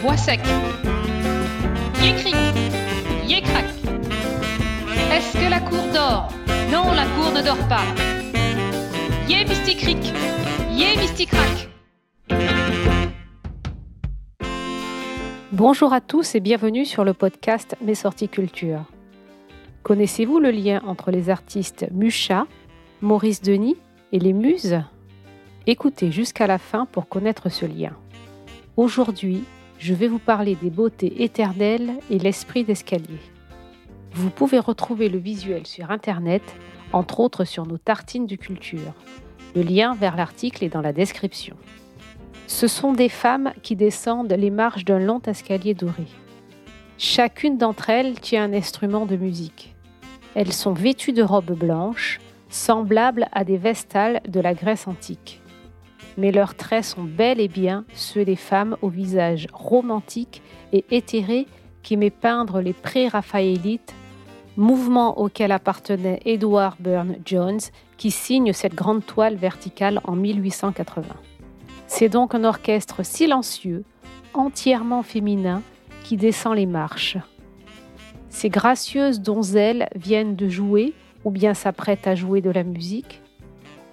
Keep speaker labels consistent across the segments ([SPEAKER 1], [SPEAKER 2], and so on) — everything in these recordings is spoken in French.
[SPEAKER 1] Voix sec. Yécric, yécrac. Est-ce que la cour dort? Non, la cour ne dort pas. Yé mysticric, yé mysticrac.
[SPEAKER 2] Bonjour à tous et bienvenue sur le podcast Mes sorties culture. Connaissez-vous le lien entre les artistes Mucha, Maurice Denis et les Muses? Écoutez jusqu'à la fin pour connaître ce lien. Aujourd'hui, je vais vous parler des beautés éternelles et l'esprit d'escalier. Vous pouvez retrouver le visuel sur Internet, entre autres sur nos tartines de culture. Le lien vers l'article est dans la description. Ce sont des femmes qui descendent les marches d'un long escalier doré. Chacune d'entre elles tient un instrument de musique. Elles sont vêtues de robes blanches, semblables à des vestales de la Grèce antique mais leurs traits sont bel et bien ceux des femmes au visage romantique et éthéré qui met peindre les pré-raphaélites, mouvement auquel appartenait Edward Burne Jones, qui signe cette grande toile verticale en 1880. C'est donc un orchestre silencieux, entièrement féminin, qui descend les marches. Ces gracieuses donzelles viennent de jouer ou bien s'apprêtent à jouer de la musique,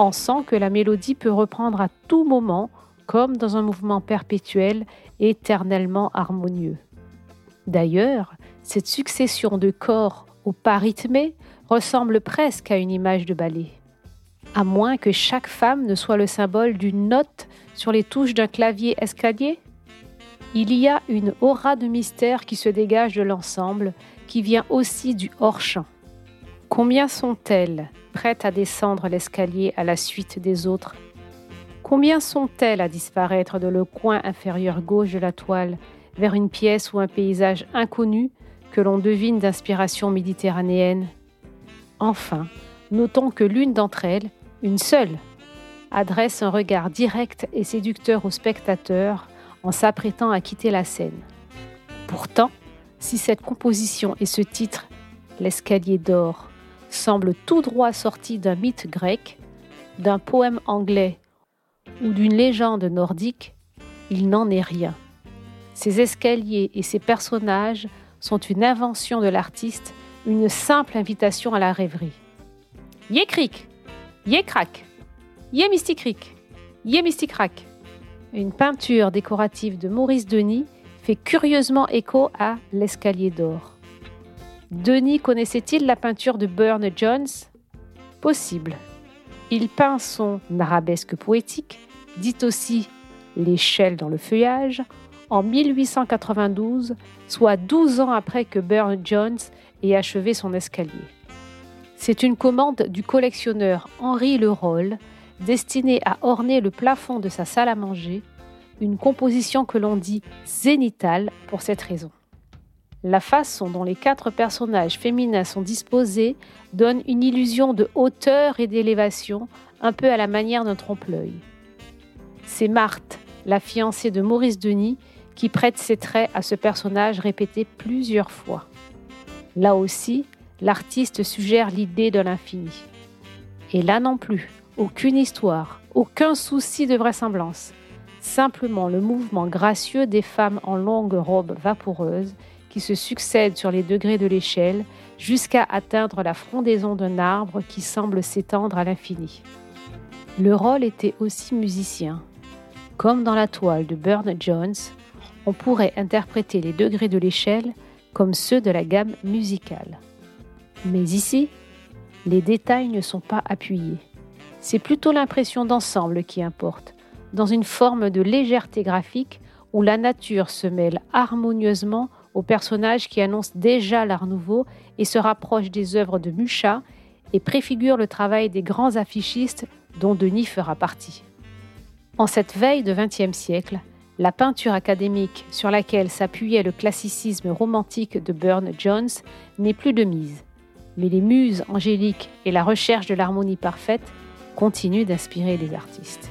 [SPEAKER 2] on sent que la mélodie peut reprendre à tout moment, comme dans un mouvement perpétuel, éternellement harmonieux. D'ailleurs, cette succession de corps au pas rythmé ressemble presque à une image de ballet. À moins que chaque femme ne soit le symbole d'une note sur les touches d'un clavier escalier Il y a une aura de mystère qui se dégage de l'ensemble, qui vient aussi du hors-champ. Combien sont-elles prêtes à descendre l'escalier à la suite des autres? Combien sont-elles à disparaître de le coin inférieur gauche de la toile vers une pièce ou un paysage inconnu que l'on devine d'inspiration méditerranéenne? Enfin, notons que l'une d'entre elles, une seule, adresse un regard direct et séducteur au spectateur en s'apprêtant à quitter la scène. Pourtant, si cette composition et ce titre, L'escalier d'or, semble tout droit sorti d'un mythe grec, d'un poème anglais ou d'une légende nordique, il n'en est rien. Ces escaliers et ces personnages sont une invention de l'artiste, une simple invitation à la rêverie. Yécric, Yécrac, Yé Mysticric, Yé Mysticrac. Une peinture décorative de Maurice Denis fait curieusement écho à L'escalier d'or. Denis connaissait-il la peinture de Burne Jones? Possible. Il peint son arabesque poétique, dit aussi L'échelle dans le feuillage, en 1892, soit 12 ans après que Burne Jones ait achevé son escalier. C'est une commande du collectionneur Henri Leroll, destinée à orner le plafond de sa salle à manger, une composition que l'on dit zénitale pour cette raison. La façon dont les quatre personnages féminins sont disposés donne une illusion de hauteur et d'élévation, un peu à la manière d'un trompe-l'œil. C'est Marthe, la fiancée de Maurice Denis, qui prête ses traits à ce personnage répété plusieurs fois. Là aussi, l'artiste suggère l'idée de l'infini. Et là non plus, aucune histoire, aucun souci de vraisemblance, simplement le mouvement gracieux des femmes en longues robes vaporeuses qui se succèdent sur les degrés de l'échelle jusqu'à atteindre la frondaison d'un arbre qui semble s'étendre à l'infini. Le rôle était aussi musicien. Comme dans la toile de Burne Jones, on pourrait interpréter les degrés de l'échelle comme ceux de la gamme musicale. Mais ici, les détails ne sont pas appuyés. C'est plutôt l'impression d'ensemble qui importe, dans une forme de légèreté graphique où la nature se mêle harmonieusement aux personnages qui annoncent déjà l'art nouveau et se rapprochent des œuvres de Mucha et préfigurent le travail des grands affichistes dont Denis fera partie. En cette veille de XXe siècle, la peinture académique sur laquelle s'appuyait le classicisme romantique de Burne Jones n'est plus de mise, mais les muses angéliques et la recherche de l'harmonie parfaite continuent d'inspirer les artistes.